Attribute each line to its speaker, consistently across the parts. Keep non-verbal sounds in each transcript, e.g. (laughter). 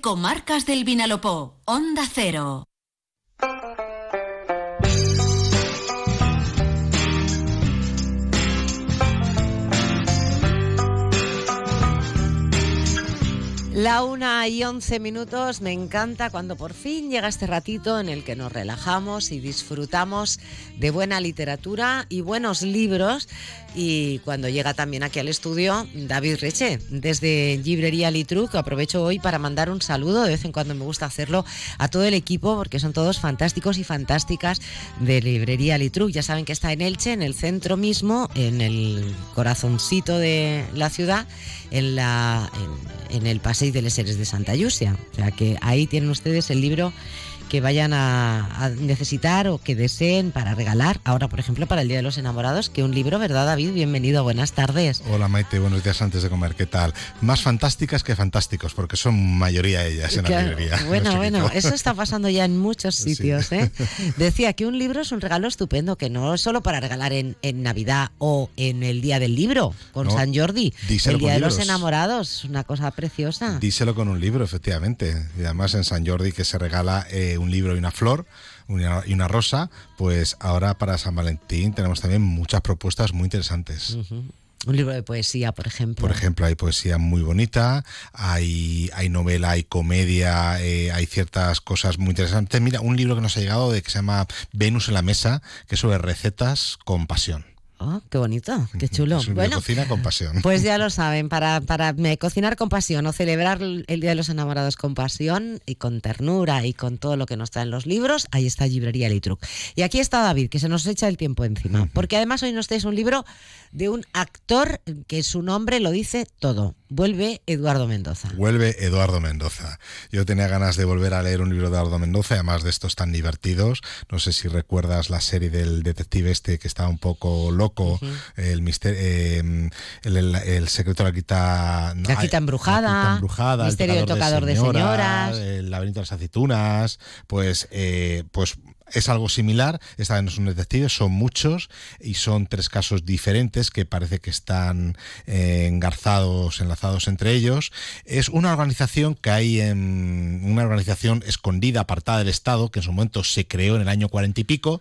Speaker 1: Comarcas del Vinalopó, Onda Cero.
Speaker 2: La una y once minutos, me encanta cuando por fin llega este ratito en el que nos relajamos y disfrutamos de buena literatura y buenos libros. Y cuando llega también aquí al estudio David Reche, desde Librería Litruc, aprovecho hoy para mandar un saludo, de vez en cuando me gusta hacerlo, a todo el equipo, porque son todos fantásticos y fantásticas de Librería Litruc. Ya saben que está en Elche, en el centro mismo, en el corazoncito de la ciudad, en, la, en, en el paseo de los Seres de Santa Yusia. O sea que ahí tienen ustedes el libro que vayan a, a, necesitar o que deseen para regalar. Ahora, por ejemplo, para el Día de los Enamorados, que un libro, ¿verdad, David? Bienvenido, buenas tardes.
Speaker 3: Hola, Maite, buenos días antes de comer, ¿qué tal? Más fantásticas que fantásticos, porque son mayoría ellas en claro. la librería.
Speaker 2: Bueno, bueno, eso está pasando ya en muchos sitios. Sí. ¿eh? (laughs) Decía que un libro es un regalo estupendo, que no es solo para regalar en, en Navidad o en el Día del Libro, con no, San Jordi. El Día de los Enamorados, una cosa preciosa.
Speaker 3: Díselo con un libro, efectivamente. Y además en San Jordi que se regala eh, un libro y una flor una, y una rosa, pues ahora para San Valentín tenemos también muchas propuestas muy interesantes.
Speaker 2: Uh -huh. Un libro de poesía, por ejemplo.
Speaker 3: Por ejemplo, hay poesía muy bonita, hay, hay novela, hay comedia, eh, hay ciertas cosas muy interesantes. Mira, un libro que nos ha llegado de que se llama Venus en la mesa, que es sobre recetas con pasión.
Speaker 2: Oh, qué bonito, qué chulo.
Speaker 3: Es bueno, cocina con pasión. (laughs)
Speaker 2: Pues ya lo saben, para, para cocinar con pasión o celebrar el Día de los Enamorados con pasión y con ternura y con todo lo que nos traen los libros, ahí está Librería Litruc. Y aquí está David, que se nos echa el tiempo encima, porque además hoy nos traes un libro de un actor que su nombre lo dice todo. Vuelve Eduardo Mendoza.
Speaker 3: Vuelve Eduardo Mendoza. Yo tenía ganas de volver a leer un libro de Eduardo Mendoza, además de estos tan divertidos. No sé si recuerdas la serie del detective este que estaba un poco loco, uh -huh. el, mister eh, el, el, el, secreto de la quita...
Speaker 2: La quita embrujada. La quita
Speaker 3: embrujada
Speaker 2: misterio del tocador de señoras, de señoras,
Speaker 3: El laberinto de las aceitunas. Pues, eh, pues es algo similar, esta vez no son detectives, son muchos y son tres casos diferentes que parece que están eh, engarzados, enlazados entre ellos. Es una organización que hay en una organización escondida, apartada del Estado, que en su momento se creó en el año cuarenta y pico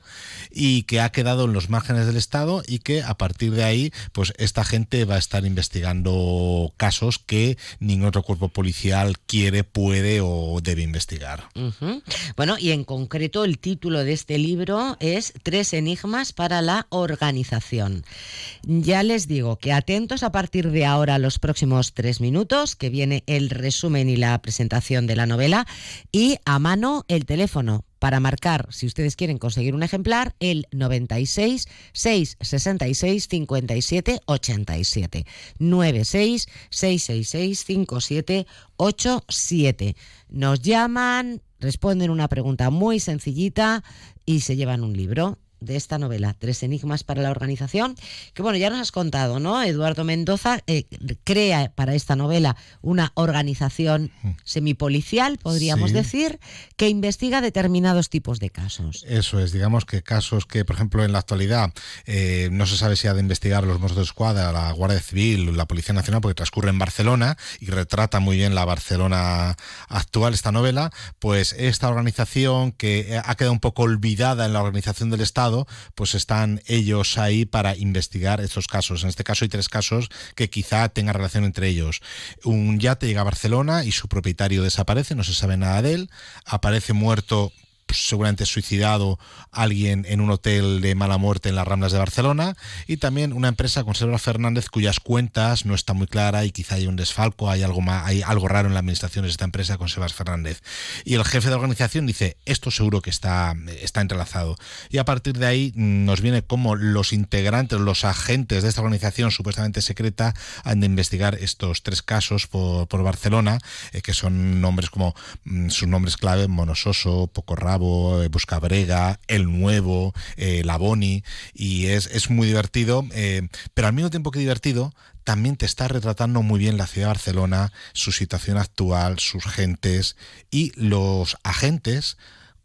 Speaker 3: y que ha quedado en los márgenes del Estado y que a partir de ahí, pues esta gente va a estar investigando casos que ningún otro cuerpo policial quiere, puede o debe investigar.
Speaker 2: Bueno, y en concreto el título de este libro es Tres enigmas para la organización. Ya les digo que atentos a partir de ahora los próximos tres minutos, que viene el resumen y la presentación de la novela, y a mano el teléfono para marcar, si ustedes quieren conseguir un ejemplar, el 96 666 57 87. 96 666 57 87. Nos llaman, responden una pregunta muy sencillita y se llevan un libro de esta novela, Tres Enigmas para la Organización, que bueno, ya nos has contado, ¿no? Eduardo Mendoza eh, crea para esta novela una organización semipolicial, podríamos sí. decir, que investiga determinados tipos de casos.
Speaker 3: Eso es, digamos que casos que, por ejemplo, en la actualidad eh, no se sabe si ha de investigar los Mossos de Escuadra, la Guardia Civil, la Policía Nacional, porque transcurre en Barcelona y retrata muy bien la Barcelona actual, esta novela, pues esta organización que ha quedado un poco olvidada en la organización del Estado, pues están ellos ahí para investigar estos casos. En este caso hay tres casos que quizá tengan relación entre ellos. Un yate llega a Barcelona y su propietario desaparece, no se sabe nada de él, aparece muerto seguramente suicidado alguien en un hotel de mala muerte en las Ramblas de Barcelona y también una empresa Conserva Fernández cuyas cuentas no está muy clara y quizá hay un desfalco, hay algo más, hay algo raro en la administración de esta empresa Conservas Fernández. Y el jefe de organización dice, esto seguro que está, está entrelazado. Y a partir de ahí nos viene como los integrantes, los agentes de esta organización supuestamente secreta han de investigar estos tres casos por, por Barcelona, eh, que son nombres como mm, sus nombres clave, Monososo, Poco Eh, Buscabrega, El Nuevo, eh, La Boni, y es, es muy divertido, eh, pero al mismo tiempo que divertido, también te está retratando muy bien la ciudad de Barcelona, su situación actual, sus gentes y los agentes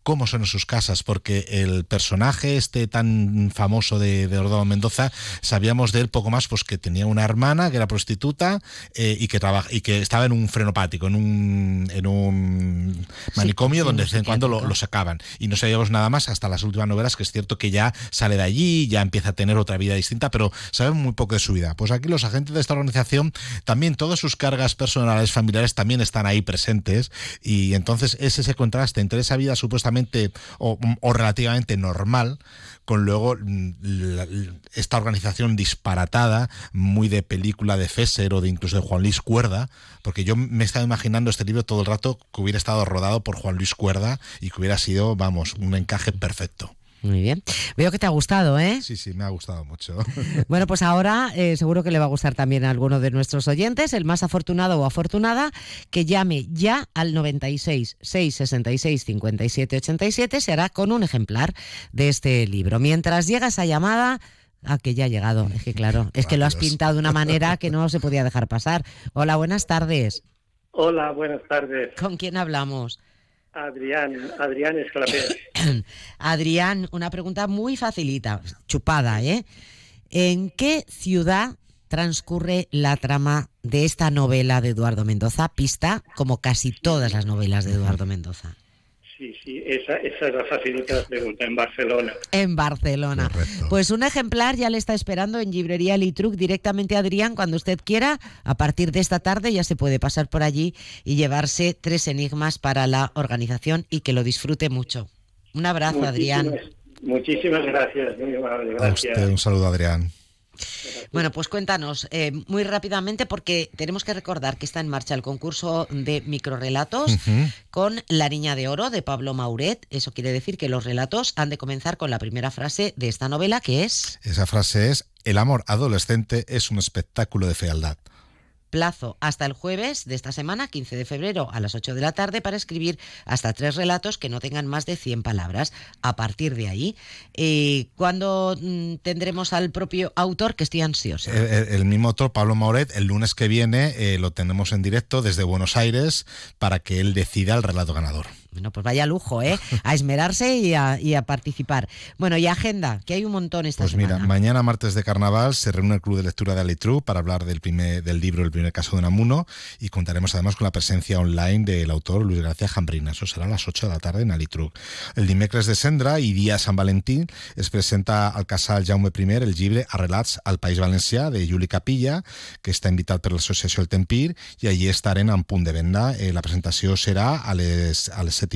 Speaker 3: cómo son sus casas, porque el personaje este tan famoso de, de Ordón Mendoza, sabíamos de él poco más, pues que tenía una hermana que era prostituta eh, y que trabaja y que estaba en un frenopático, en un, en un manicomio donde de vez en cuando lo, sacaban. Y no sabíamos nada más hasta las últimas novelas, que es cierto que ya sale de allí, ya empieza a tener otra vida distinta, pero sabemos muy poco de su vida. Pues aquí los agentes de esta organización, también todas sus cargas personales, familiares, también están ahí presentes. Y entonces es ese contraste entre esa vida supuestamente o, relativamente normal con luego mm, esta organización disparatada, muy de película de Fesser o de incluso de Juan Luis Cuerda, porque yo me he estado imaginando este libro todo el rato que hubiera estado rodado por Juan Luis Cuerda y que hubiera sido, vamos, un encaje perfecto.
Speaker 2: Muy bien. Veo que te ha gustado, ¿eh?
Speaker 3: Sí, sí, me ha gustado mucho. (laughs)
Speaker 2: Bueno, pues ahora eh, seguro que le va a gustar también a alguno de nuestros oyentes, el más afortunado o afortunada, que llame ya al 96 666 57 87, se hará con un ejemplar de este libro. Mientras llega esa llamada, Ah, que ya ha llegado. Es que claro, es que lo has pintado de una manera que no se podía dejar pasar. Hola, buenas tardes.
Speaker 4: Hola, buenas tardes.
Speaker 2: ¿Con quién hablamos?
Speaker 4: Adrián, Adrián Escalapés. (coughs)
Speaker 2: Adrián, una pregunta muy facilita, chupada, ¿eh? ¿En qué ciudad transcurre la trama de esta novela de Eduardo Mendoza? Pista, como casi todas las novelas de Eduardo Mendoza.
Speaker 4: Sí, sí, esa, esa es la facilita pregunta, en Barcelona.
Speaker 2: En Barcelona. Pues un ejemplar ya le está esperando en Librería Litruc directamente a Adrián cuando usted quiera. A partir de esta tarde ya se puede pasar por allí y llevarse tres enigmas para la organización y que lo disfrute mucho. Un abrazo, Adrián.
Speaker 4: Muchísimas gracias, muy amable. Gracias.
Speaker 3: un saludo, Adrián.
Speaker 2: Bueno, pues cuéntanos eh, muy rápidamente porque tenemos que recordar que está en marcha el concurso de microrelatos con La Niña de Oro de Pablo Mauret. Eso quiere decir que los relatos han de comenzar con la primera frase de esta novela que es...
Speaker 3: Esa frase es, el amor adolescente es un espectáculo de fealdad
Speaker 2: plazo hasta el jueves de esta semana, 15 de febrero, a las 8 de la tarde, para escribir hasta tres relatos que no tengan más de 100 palabras. A partir de ahí, eh, ¿cuándo mm, tendremos al propio autor? Que estoy ansioso.
Speaker 3: El, mismo autor, Pablo Mauret, el lunes que viene eh, lo tenemos en directo desde Buenos Aires para que él decida el relato ganador.
Speaker 2: Bueno, pues vaya lujo, ¿eh? A esmerarse y a, participar. Bueno, y agenda, que hay un montón esta
Speaker 3: pues
Speaker 2: semana.
Speaker 3: Pues mira, mañana martes de carnaval se reúne el Club de Lectura de Alitru para hablar del, primer, del libro El primer caso de Namuno y contaremos además con la presencia online del autor Luis García Jambrina. Eso será a las 8 de la tarde en Alitru. El dimecres de Sendra y día San Valentín es presenta al casal Jaume I el llibre Arrelats al País Valencià de Juli Capilla, que está invitado por la Asociación El Tempir y allí estarán en punt de venda. Eh, la presentación será a les, a les set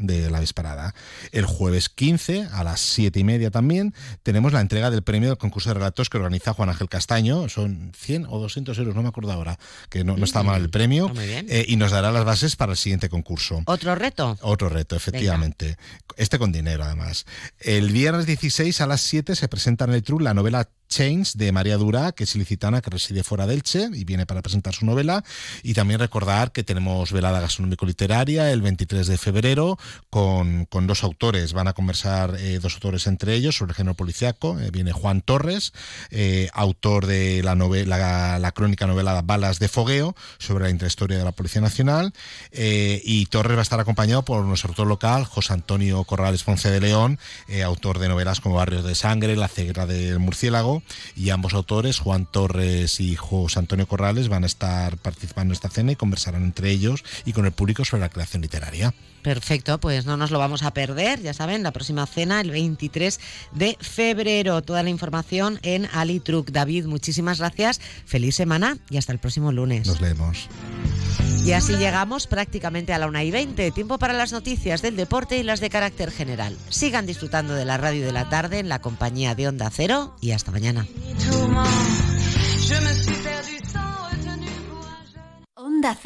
Speaker 3: de la vesparada. El jueves 15 a las 7 y media también tenemos la entrega del premio del concurso de relatos que organiza Juan Ángel Castaño. Son 100 o 200 euros, no me acuerdo ahora, que no, está mal el premio. Eh, y nos dará las bases para el siguiente concurso.
Speaker 2: ¿Otro reto?
Speaker 3: Otro reto, efectivamente. Este con dinero, además. El viernes 16 a las 7 se presenta en el TRU la novela Change de María Dura, que es ilicitana, que reside fuera del Che y viene para presentar su novela. Y también recordar que tenemos velada gastronómico-literaria el 23 de febrero con, dos autores. Van a conversar eh, dos autores entre ellos sobre el género policiaco. Eh, viene Juan Torres, eh, autor de la, novela, la, crónica novelada Balas de Fogueo, sobre la intrahistoria de la Policía Nacional. y Torres va a estar acompañado por nuestro autor local, José Antonio Corrales Ponce de León, autor de novelas como Barrios de Sangre, La ceguera del murciélago y ambos autores, Juan Torres y José Antonio Corrales, van a estar participando en esta cena y conversarán entre ellos y con el público sobre la creación literaria.
Speaker 2: Perfecto, pues no nos lo vamos a perder, ya saben, la próxima cena el 23 de febrero. Toda la información en Alitruc. David, muchísimas gracias, feliz semana y hasta el próximo lunes.
Speaker 3: Nos vemos.
Speaker 2: Y así llegamos prácticamente a la 1 y 20. Tiempo para las noticias del deporte y las de carácter general. Sigan disfrutando de la radio de la tarde en la compañía de Onda Cero y hasta mañana.